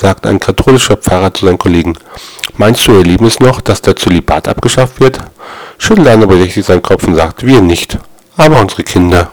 sagt ein katholischer Pfarrer zu seinen Kollegen. Meinst du, ihr lieben es noch, dass der Zölibat abgeschafft wird? Schüttelt einer bedächtig seinen Kopf und sagt, wir nicht, aber unsere Kinder.